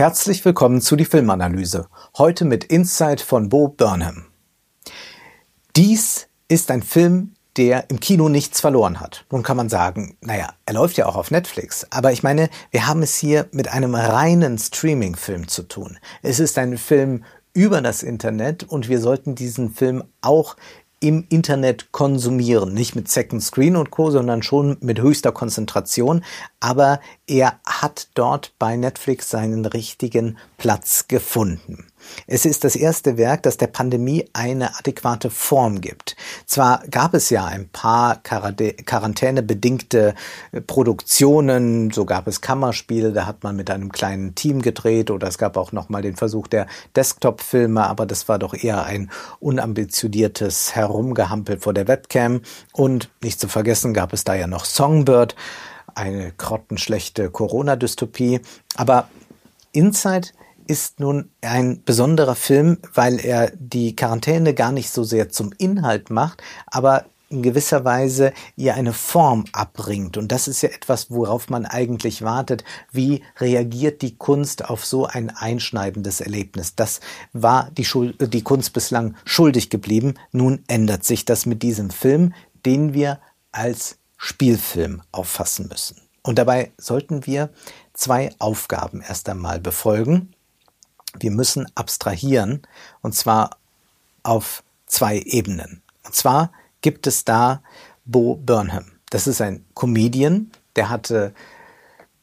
Herzlich willkommen zu die Filmanalyse. Heute mit Insight von Bo Burnham. Dies ist ein Film, der im Kino nichts verloren hat. Nun kann man sagen, naja, er läuft ja auch auf Netflix. Aber ich meine, wir haben es hier mit einem reinen Streaming-Film zu tun. Es ist ein Film über das Internet und wir sollten diesen Film auch im Internet konsumieren. Nicht mit Second Screen und Co., sondern schon mit höchster Konzentration. Aber er hat dort bei Netflix seinen richtigen Platz gefunden. Es ist das erste Werk, das der Pandemie eine adäquate Form gibt. Zwar gab es ja ein paar quarantänebedingte äh, Produktionen, so gab es Kammerspiele, da hat man mit einem kleinen Team gedreht oder es gab auch noch mal den Versuch der Desktop-Filme, aber das war doch eher ein unambitioniertes Herumgehampel vor der Webcam und nicht zu vergessen gab es da ja noch Songbird, eine grottenschlechte Corona-Dystopie, aber Inside ist nun ein besonderer Film, weil er die Quarantäne gar nicht so sehr zum Inhalt macht, aber in gewisser Weise ihr eine Form abbringt. Und das ist ja etwas, worauf man eigentlich wartet. Wie reagiert die Kunst auf so ein einschneidendes Erlebnis? Das war die, Schuld, die Kunst bislang schuldig geblieben. Nun ändert sich das mit diesem Film, den wir als Spielfilm auffassen müssen. Und dabei sollten wir zwei Aufgaben erst einmal befolgen wir müssen abstrahieren und zwar auf zwei Ebenen. Und zwar gibt es da Bo Burnham. Das ist ein Comedian, der hatte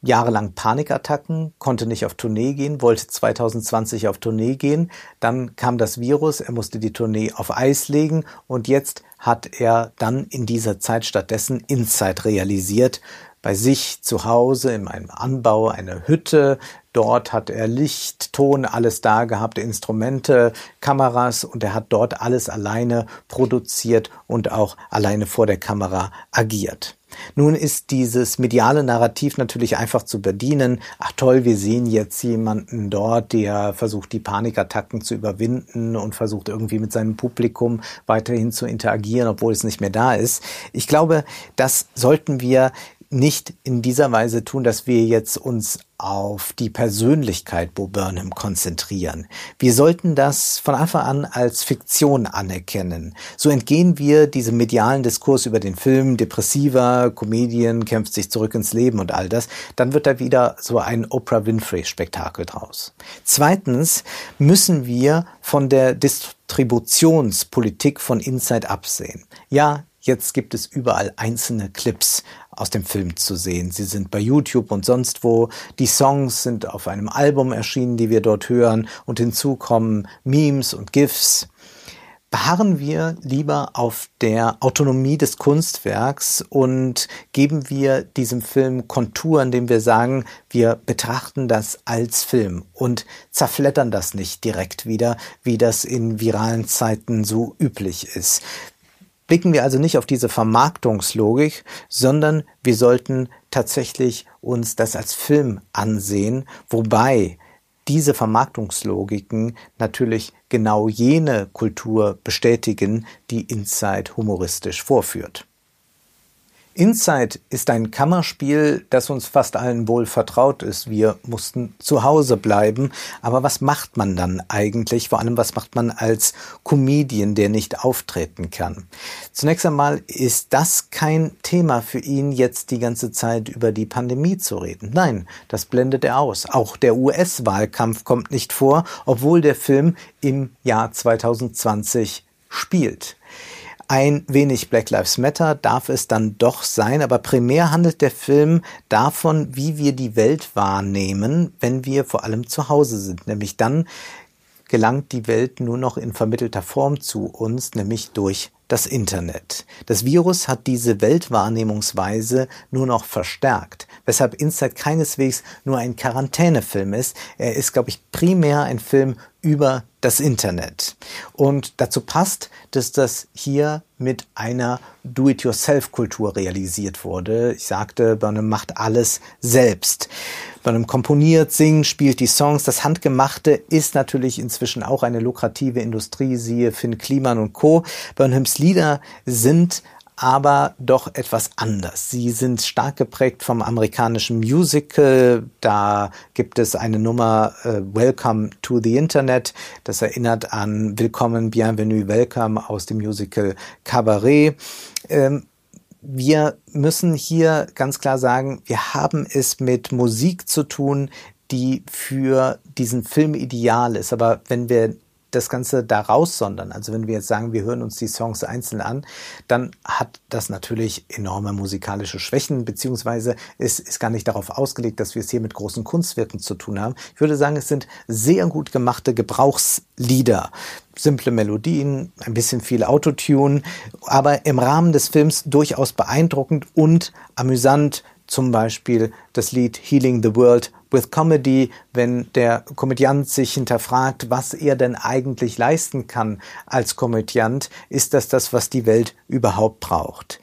jahrelang Panikattacken, konnte nicht auf Tournee gehen, wollte 2020 auf Tournee gehen. Dann kam das Virus, er musste die Tournee auf Eis legen und jetzt hat er dann in dieser Zeit stattdessen Inside realisiert. Bei sich zu Hause in einem Anbau, eine Hütte, Dort hat er Licht, Ton, alles da gehabt, Instrumente, Kameras und er hat dort alles alleine produziert und auch alleine vor der Kamera agiert. Nun ist dieses mediale Narrativ natürlich einfach zu bedienen. Ach toll, wir sehen jetzt jemanden dort, der versucht, die Panikattacken zu überwinden und versucht irgendwie mit seinem Publikum weiterhin zu interagieren, obwohl es nicht mehr da ist. Ich glaube, das sollten wir nicht in dieser Weise tun, dass wir jetzt uns auf die Persönlichkeit Bo Burnham konzentrieren. Wir sollten das von Anfang an als Fiktion anerkennen. So entgehen wir diesem medialen Diskurs über den Film, depressiver, Comedian kämpft sich zurück ins Leben und all das. Dann wird da wieder so ein Oprah Winfrey Spektakel draus. Zweitens müssen wir von der Distributionspolitik von Inside absehen. Ja, Jetzt gibt es überall einzelne Clips aus dem Film zu sehen. Sie sind bei YouTube und sonst wo. Die Songs sind auf einem Album erschienen, die wir dort hören. Und hinzu kommen Memes und GIFs. Beharren wir lieber auf der Autonomie des Kunstwerks und geben wir diesem Film Kontur, indem wir sagen, wir betrachten das als Film und zerflettern das nicht direkt wieder, wie das in viralen Zeiten so üblich ist blicken wir also nicht auf diese Vermarktungslogik, sondern wir sollten tatsächlich uns das als Film ansehen, wobei diese Vermarktungslogiken natürlich genau jene Kultur bestätigen, die Inside humoristisch vorführt. Inside ist ein Kammerspiel, das uns fast allen wohl vertraut ist. Wir mussten zu Hause bleiben. Aber was macht man dann eigentlich? Vor allem, was macht man als Comedian, der nicht auftreten kann? Zunächst einmal ist das kein Thema für ihn, jetzt die ganze Zeit über die Pandemie zu reden. Nein, das blendet er aus. Auch der US-Wahlkampf kommt nicht vor, obwohl der Film im Jahr 2020 spielt. Ein wenig Black Lives Matter darf es dann doch sein, aber primär handelt der Film davon, wie wir die Welt wahrnehmen, wenn wir vor allem zu Hause sind. Nämlich dann gelangt die Welt nur noch in vermittelter Form zu uns, nämlich durch das Internet. Das Virus hat diese Weltwahrnehmungsweise nur noch verstärkt, weshalb Inside keineswegs nur ein Quarantänefilm ist. Er ist, glaube ich, primär ein Film über das Internet. Und dazu passt, dass das hier mit einer Do-it-yourself-Kultur realisiert wurde. Ich sagte, Burnham macht alles selbst. Burnham komponiert, singt, spielt die Songs. Das Handgemachte ist natürlich inzwischen auch eine lukrative Industrie, siehe Finn Kliman und Co. Burnhams Lieder sind aber doch etwas anders. Sie sind stark geprägt vom amerikanischen Musical. Da gibt es eine Nummer äh, Welcome to the Internet. Das erinnert an Willkommen, Bienvenue, Welcome aus dem Musical Cabaret. Ähm, wir müssen hier ganz klar sagen, wir haben es mit Musik zu tun, die für diesen Film ideal ist. Aber wenn wir das Ganze da raussondern, also wenn wir jetzt sagen, wir hören uns die Songs einzeln an, dann hat das natürlich enorme musikalische Schwächen, beziehungsweise es ist gar nicht darauf ausgelegt, dass wir es hier mit großen Kunstwerken zu tun haben. Ich würde sagen, es sind sehr gut gemachte Gebrauchslieder. Simple Melodien, ein bisschen viel Autotune, aber im Rahmen des Films durchaus beeindruckend und amüsant, zum Beispiel das Lied Healing the World with Comedy, wenn der Komödiant sich hinterfragt, was er denn eigentlich leisten kann als Komödiant, ist das das, was die Welt überhaupt braucht.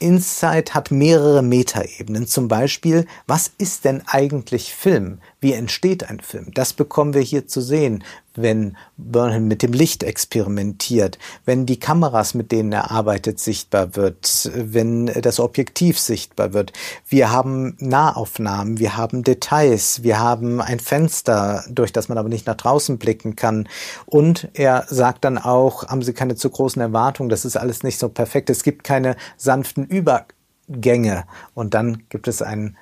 Inside hat mehrere Metaebenen. Zum Beispiel, was ist denn eigentlich Film? Wie entsteht ein Film? Das bekommen wir hier zu sehen, wenn Burnham mit dem Licht experimentiert, wenn die Kameras, mit denen er arbeitet, sichtbar wird, wenn das Objektiv sichtbar wird. Wir haben Nahaufnahmen, wir haben Details, wir haben ein Fenster, durch das man aber nicht nach draußen blicken kann. Und er sagt dann auch, haben Sie keine zu großen Erwartungen, das ist alles nicht so perfekt. Es gibt keine sanften Übergänge. Und dann gibt es einen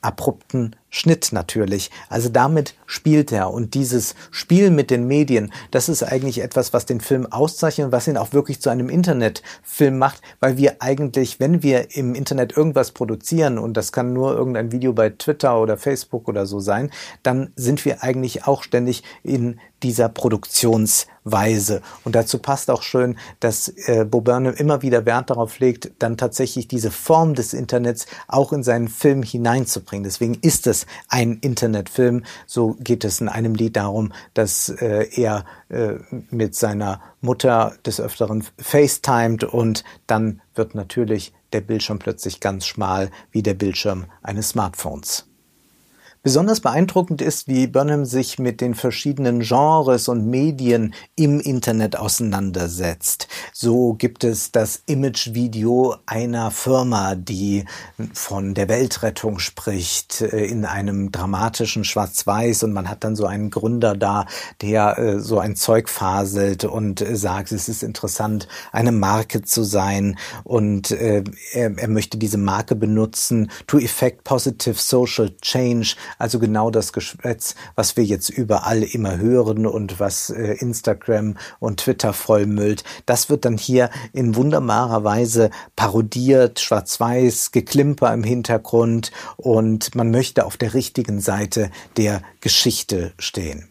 abrupten Schnitt natürlich. Also damit spielt er. Und dieses Spiel mit den Medien, das ist eigentlich etwas, was den Film auszeichnet und was ihn auch wirklich zu einem Internetfilm macht, weil wir eigentlich, wenn wir im Internet irgendwas produzieren, und das kann nur irgendein Video bei Twitter oder Facebook oder so sein, dann sind wir eigentlich auch ständig in dieser Produktionsweise. Und dazu passt auch schön, dass äh, Bo Burnham immer wieder Wert darauf legt, dann tatsächlich diese Form des Internets auch in seinen Film hineinzubringen. Deswegen ist es ein Internetfilm. So geht es in einem Lied darum, dass äh, er äh, mit seiner Mutter des Öfteren FaceTimed und dann wird natürlich der Bildschirm plötzlich ganz schmal wie der Bildschirm eines Smartphones. Besonders beeindruckend ist, wie Burnham sich mit den verschiedenen Genres und Medien im Internet auseinandersetzt. So gibt es das Imagevideo einer Firma, die von der Weltrettung spricht, äh, in einem dramatischen Schwarz-Weiß und man hat dann so einen Gründer da, der äh, so ein Zeug faselt und äh, sagt, es ist interessant, eine Marke zu sein und er, er möchte diese Marke benutzen to effect positive social change also genau das Geschwätz, was wir jetzt überall immer hören und was äh, Instagram und Twitter vollmüllt. Das wird dann hier in wunderbarer Weise parodiert, schwarz-weiß, geklimper im Hintergrund und man möchte auf der richtigen Seite der Geschichte stehen.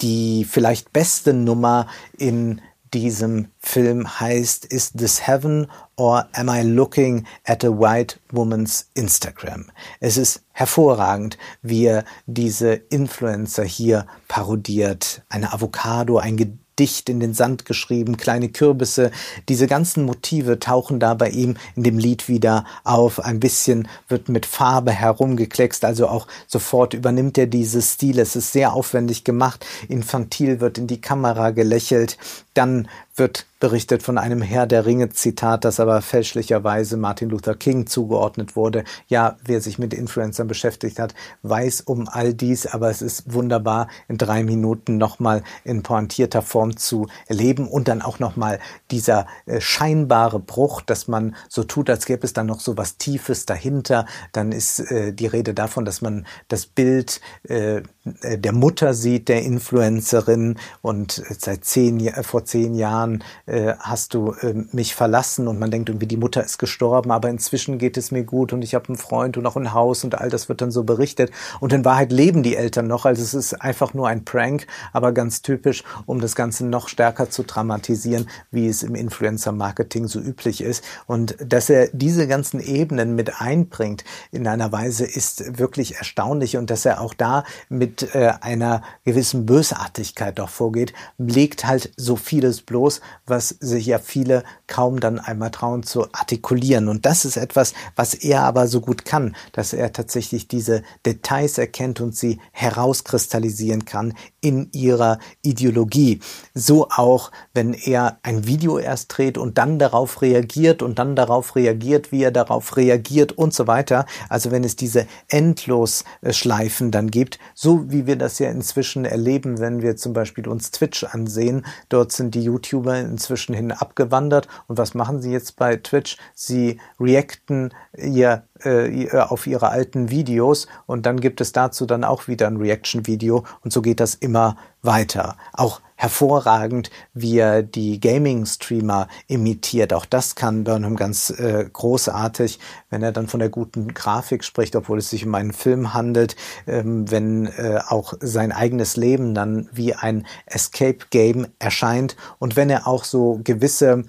Die vielleicht beste Nummer in diesem Film heißt Is this heaven or am I looking at a white woman's Instagram? Es ist hervorragend, wie er diese Influencer hier parodiert. Eine Avocado, ein dicht in den Sand geschrieben, kleine Kürbisse. Diese ganzen Motive tauchen da bei ihm in dem Lied wieder auf. Ein bisschen wird mit Farbe herumgekleckst, also auch sofort übernimmt er dieses Stil. Es ist sehr aufwendig gemacht. Infantil wird in die Kamera gelächelt. Dann wird berichtet von einem Herr der Ringe Zitat, das aber fälschlicherweise Martin Luther King zugeordnet wurde. Ja, wer sich mit Influencern beschäftigt hat, weiß um all dies, aber es ist wunderbar, in drei Minuten nochmal in pointierter Form zu erleben und dann auch nochmal dieser äh, scheinbare Bruch, dass man so tut, als gäbe es dann noch so was Tiefes dahinter. Dann ist äh, die Rede davon, dass man das Bild äh, der Mutter sieht, der Influencerin und seit zehn, vor zehn Jahren äh, hast du äh, mich verlassen und man denkt irgendwie, die Mutter ist gestorben, aber inzwischen geht es mir gut und ich habe einen Freund und auch ein Haus und all das wird dann so berichtet. Und in Wahrheit leben die Eltern noch, also es ist einfach nur ein Prank, aber ganz typisch, um das Ganze noch stärker zu dramatisieren, wie es im Influencer-Marketing so üblich ist. Und dass er diese ganzen Ebenen mit einbringt in einer Weise ist wirklich erstaunlich und dass er auch da mit äh, einer gewissen Bösartigkeit doch vorgeht, legt halt so vieles bloß los, was sich ja viele kaum dann einmal trauen zu artikulieren. Und das ist etwas, was er aber so gut kann, dass er tatsächlich diese Details erkennt und sie herauskristallisieren kann in ihrer Ideologie. So auch, wenn er ein Video erst dreht und dann darauf reagiert und dann darauf reagiert, wie er darauf reagiert und so weiter. Also wenn es diese Endlosschleifen dann gibt, so wie wir das ja inzwischen erleben, wenn wir zum Beispiel uns Twitch ansehen. Dort sind die YouTuber inzwischen hin abgewandert. Und was machen sie jetzt bei Twitch? Sie reacten ihr äh, auf ihre alten Videos und dann gibt es dazu dann auch wieder ein Reaction-Video und so geht das immer weiter. Auch hervorragend, wie er die Gaming-Streamer imitiert. Auch das kann Burnham ganz äh, großartig, wenn er dann von der guten Grafik spricht, obwohl es sich um einen Film handelt, ähm, wenn äh, auch sein eigenes Leben dann wie ein Escape-Game erscheint und wenn er auch so gewisse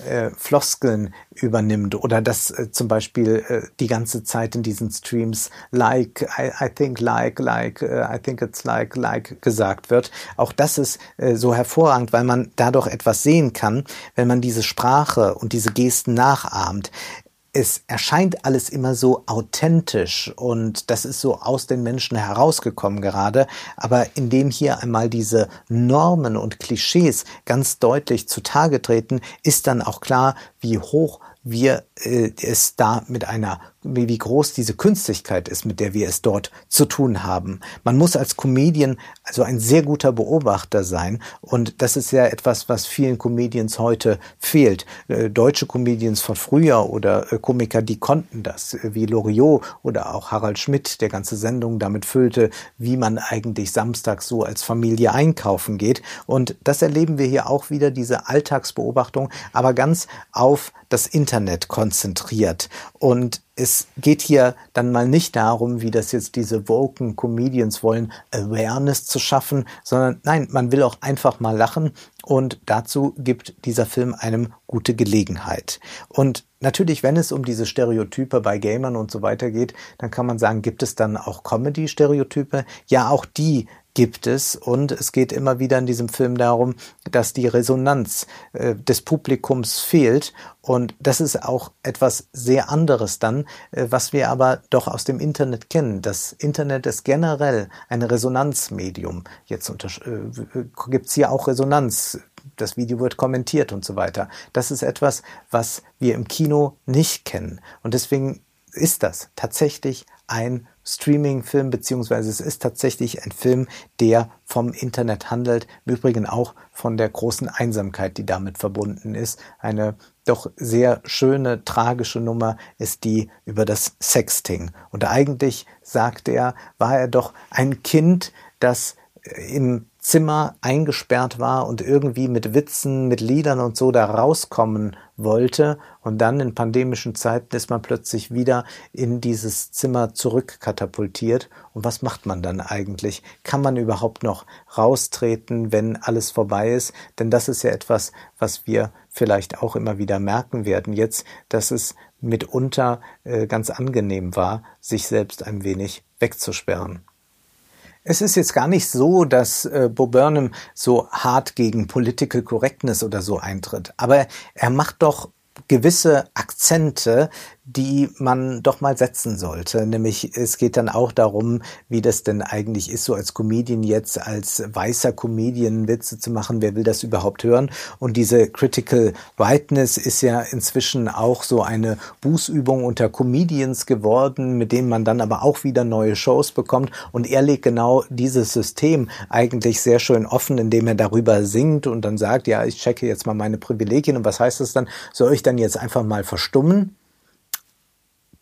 äh, Floskeln übernimmt oder das äh, zum Beispiel äh, die ganze Zeit in diesen Streams like, I, I think like, like, uh, I think it's like, like gesagt wird. Auch das ist äh, so hervorragend, weil man dadurch etwas sehen kann, wenn man diese Sprache und diese Gesten nachahmt es erscheint alles immer so authentisch und das ist so aus den Menschen herausgekommen gerade, aber indem hier einmal diese Normen und Klischees ganz deutlich zutage treten, ist dann auch klar, wie hoch wir äh, es da mit einer, wie groß diese Künstlichkeit ist, mit der wir es dort zu tun haben. Man muss als Comedian also ein sehr guter Beobachter sein und das ist ja etwas, was vielen Comedians heute fehlt. Äh, deutsche Comedians von früher oder äh, Komiker, die konnten das, äh, wie Loriot oder auch Harald Schmidt, der ganze Sendung damit füllte, wie man eigentlich samstags so als Familie einkaufen geht und das erleben wir hier auch wieder, diese Alltagsbeobachtung, aber ganz auf das Internet konzentriert. Und es geht hier dann mal nicht darum, wie das jetzt diese woken Comedians wollen, Awareness zu schaffen, sondern nein, man will auch einfach mal lachen und dazu gibt dieser Film einem gute Gelegenheit. Und natürlich, wenn es um diese Stereotype bei Gamern und so weiter geht, dann kann man sagen, gibt es dann auch Comedy-Stereotype? Ja, auch die gibt es. Und es geht immer wieder in diesem Film darum, dass die Resonanz äh, des Publikums fehlt. Und das ist auch etwas sehr anderes dann, äh, was wir aber doch aus dem Internet kennen. Das Internet ist generell ein Resonanzmedium. Jetzt äh, gibt es hier auch Resonanz das Video wird kommentiert und so weiter. Das ist etwas, was wir im Kino nicht kennen. Und deswegen ist das tatsächlich ein Streaming-Film, beziehungsweise es ist tatsächlich ein Film, der vom Internet handelt. Im Übrigen auch von der großen Einsamkeit, die damit verbunden ist. Eine doch sehr schöne, tragische Nummer ist die über das Sexting. Und eigentlich, sagt er, war er doch ein Kind, das im Zimmer eingesperrt war und irgendwie mit Witzen, mit Liedern und so da rauskommen wollte. Und dann in pandemischen Zeiten ist man plötzlich wieder in dieses Zimmer zurückkatapultiert. Und was macht man dann eigentlich? Kann man überhaupt noch raustreten, wenn alles vorbei ist? Denn das ist ja etwas, was wir vielleicht auch immer wieder merken werden jetzt, dass es mitunter äh, ganz angenehm war, sich selbst ein wenig wegzusperren. Es ist jetzt gar nicht so, dass äh, Bo Burnham so hart gegen Political Correctness oder so eintritt. Aber er macht doch gewisse Akzente, die man doch mal setzen sollte. Nämlich es geht dann auch darum, wie das denn eigentlich ist, so als Comedian jetzt, als weißer Comedian Witze zu machen. Wer will das überhaupt hören? Und diese Critical Whiteness ist ja inzwischen auch so eine Bußübung unter Comedians geworden, mit denen man dann aber auch wieder neue Shows bekommt. Und er legt genau dieses System eigentlich sehr schön offen, indem er darüber singt und dann sagt, ja, ich checke jetzt mal meine Privilegien. Und was heißt das dann? Soll ich dann jetzt einfach mal verstummen?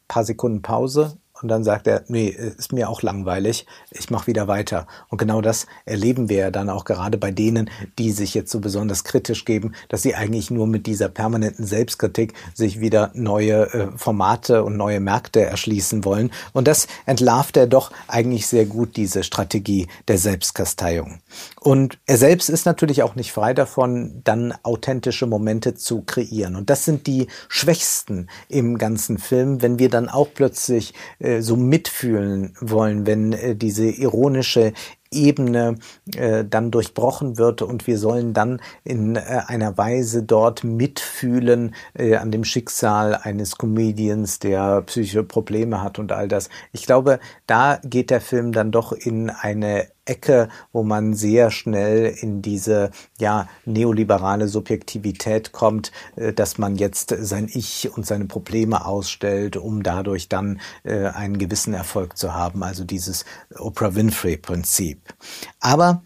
Paar Sekunden Pause und dann sagt er, nee, ist mir auch langweilig, ich mache wieder weiter. Und genau das erleben wir ja dann auch gerade bei denen, die sich jetzt so besonders kritisch geben, dass sie eigentlich nur mit dieser permanenten Selbstkritik sich wieder neue äh, Formate und neue Märkte erschließen wollen. Und das entlarvt er doch eigentlich sehr gut, diese Strategie der Selbstkasteiung. Und er selbst ist natürlich auch nicht frei davon, dann authentische Momente zu kreieren. Und das sind die schwächsten im ganzen Film, wenn wir dann auch plötzlich äh, äh, so mitfühlen wollen, wenn äh, diese ironische Ebene äh, dann durchbrochen wird und wir sollen dann in äh, einer Weise dort mitfühlen äh, an dem Schicksal eines Comedians, der psychische Probleme hat und all das. Ich glaube, da geht der Film dann doch in eine Ecke, wo man sehr schnell in diese ja neoliberale Subjektivität kommt, äh, dass man jetzt sein Ich und seine Probleme ausstellt, um dadurch dann äh, einen gewissen Erfolg zu haben. Also dieses Oprah Winfrey Prinzip. Aber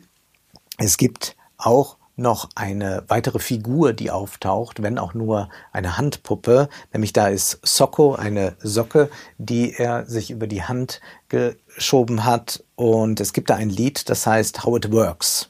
es gibt auch noch eine weitere Figur, die auftaucht, wenn auch nur eine Handpuppe, nämlich da ist Socko, eine Socke, die er sich über die Hand geschoben hat und es gibt da ein Lied, das heißt How It Works.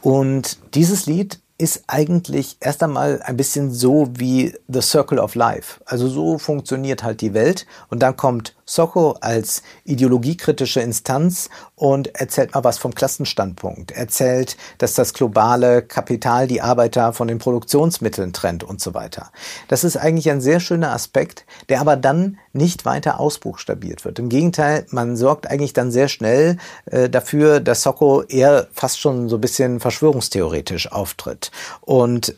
Und dieses Lied ist eigentlich erst einmal ein bisschen so wie The Circle of Life. Also so funktioniert halt die Welt und dann kommt Socho als ideologiekritische Instanz und erzählt mal was vom Klassenstandpunkt. Erzählt, dass das globale Kapital die Arbeiter von den Produktionsmitteln trennt und so weiter. Das ist eigentlich ein sehr schöner Aspekt, der aber dann nicht weiter ausbuchstabiert wird. Im Gegenteil, man sorgt eigentlich dann sehr schnell äh, dafür, dass Socko eher fast schon so ein bisschen verschwörungstheoretisch auftritt. Und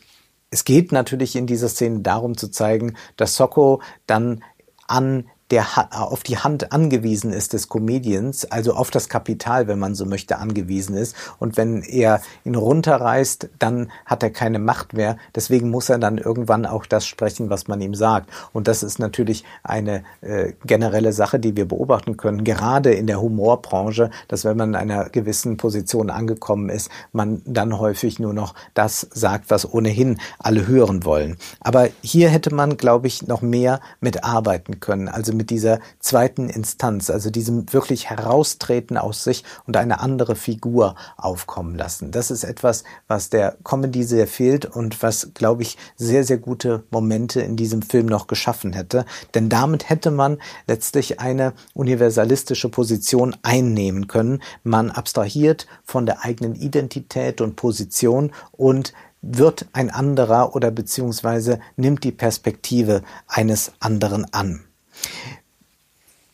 es geht natürlich in dieser Szene darum zu zeigen, dass Socko dann an der auf die Hand angewiesen ist des Comedians, also auf das Kapital, wenn man so möchte, angewiesen ist. Und wenn er ihn runterreißt, dann hat er keine Macht mehr. Deswegen muss er dann irgendwann auch das sprechen, was man ihm sagt. Und das ist natürlich eine äh, generelle Sache, die wir beobachten können, gerade in der Humorbranche, dass wenn man in einer gewissen Position angekommen ist, man dann häufig nur noch das sagt, was ohnehin alle hören wollen. Aber hier hätte man, glaube ich, noch mehr mitarbeiten können. Also mit dieser zweiten Instanz, also diesem wirklich Heraustreten aus sich und eine andere Figur aufkommen lassen. Das ist etwas, was der Comedy sehr fehlt und was, glaube ich, sehr, sehr gute Momente in diesem Film noch geschaffen hätte. Denn damit hätte man letztlich eine universalistische Position einnehmen können. Man abstrahiert von der eigenen Identität und Position und wird ein anderer oder beziehungsweise nimmt die Perspektive eines anderen an.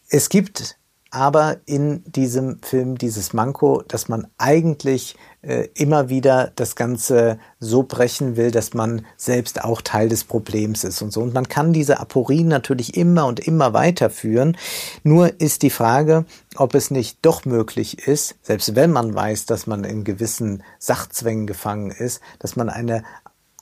Es gibt aber in diesem Film dieses Manko, dass man eigentlich äh, immer wieder das Ganze so brechen will, dass man selbst auch Teil des Problems ist und so. Und man kann diese Aporien natürlich immer und immer weiterführen. Nur ist die Frage, ob es nicht doch möglich ist, selbst wenn man weiß, dass man in gewissen Sachzwängen gefangen ist, dass man eine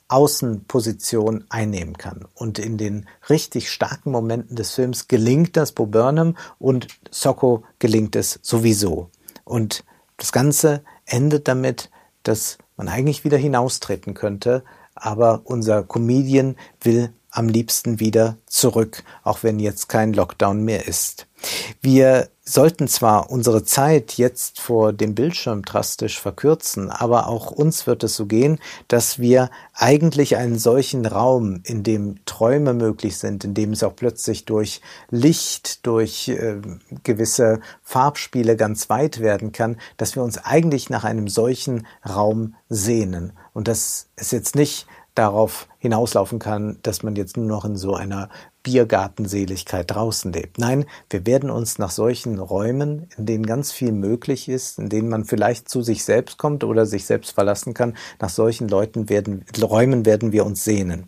Außenposition einnehmen kann. Und in den richtig starken Momenten des Films gelingt das Bo Burnham und Socko gelingt es sowieso. Und das Ganze endet damit, dass man eigentlich wieder hinaustreten könnte, aber unser Comedian will am liebsten wieder zurück, auch wenn jetzt kein Lockdown mehr ist. Wir sollten zwar unsere Zeit jetzt vor dem Bildschirm drastisch verkürzen, aber auch uns wird es so gehen, dass wir eigentlich einen solchen Raum, in dem Träume möglich sind, in dem es auch plötzlich durch Licht, durch äh, gewisse Farbspiele ganz weit werden kann, dass wir uns eigentlich nach einem solchen Raum sehnen. Und das ist jetzt nicht darauf hinauslaufen kann, dass man jetzt nur noch in so einer Biergartenseligkeit draußen lebt. Nein, wir werden uns nach solchen Räumen, in denen ganz viel möglich ist, in denen man vielleicht zu sich selbst kommt oder sich selbst verlassen kann, nach solchen Leuten werden, Räumen werden wir uns sehnen.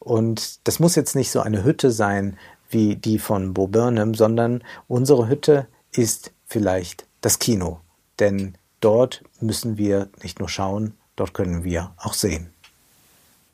Und das muss jetzt nicht so eine Hütte sein wie die von Bo Burnham, sondern unsere Hütte ist vielleicht das Kino. Denn dort müssen wir nicht nur schauen, dort können wir auch sehen.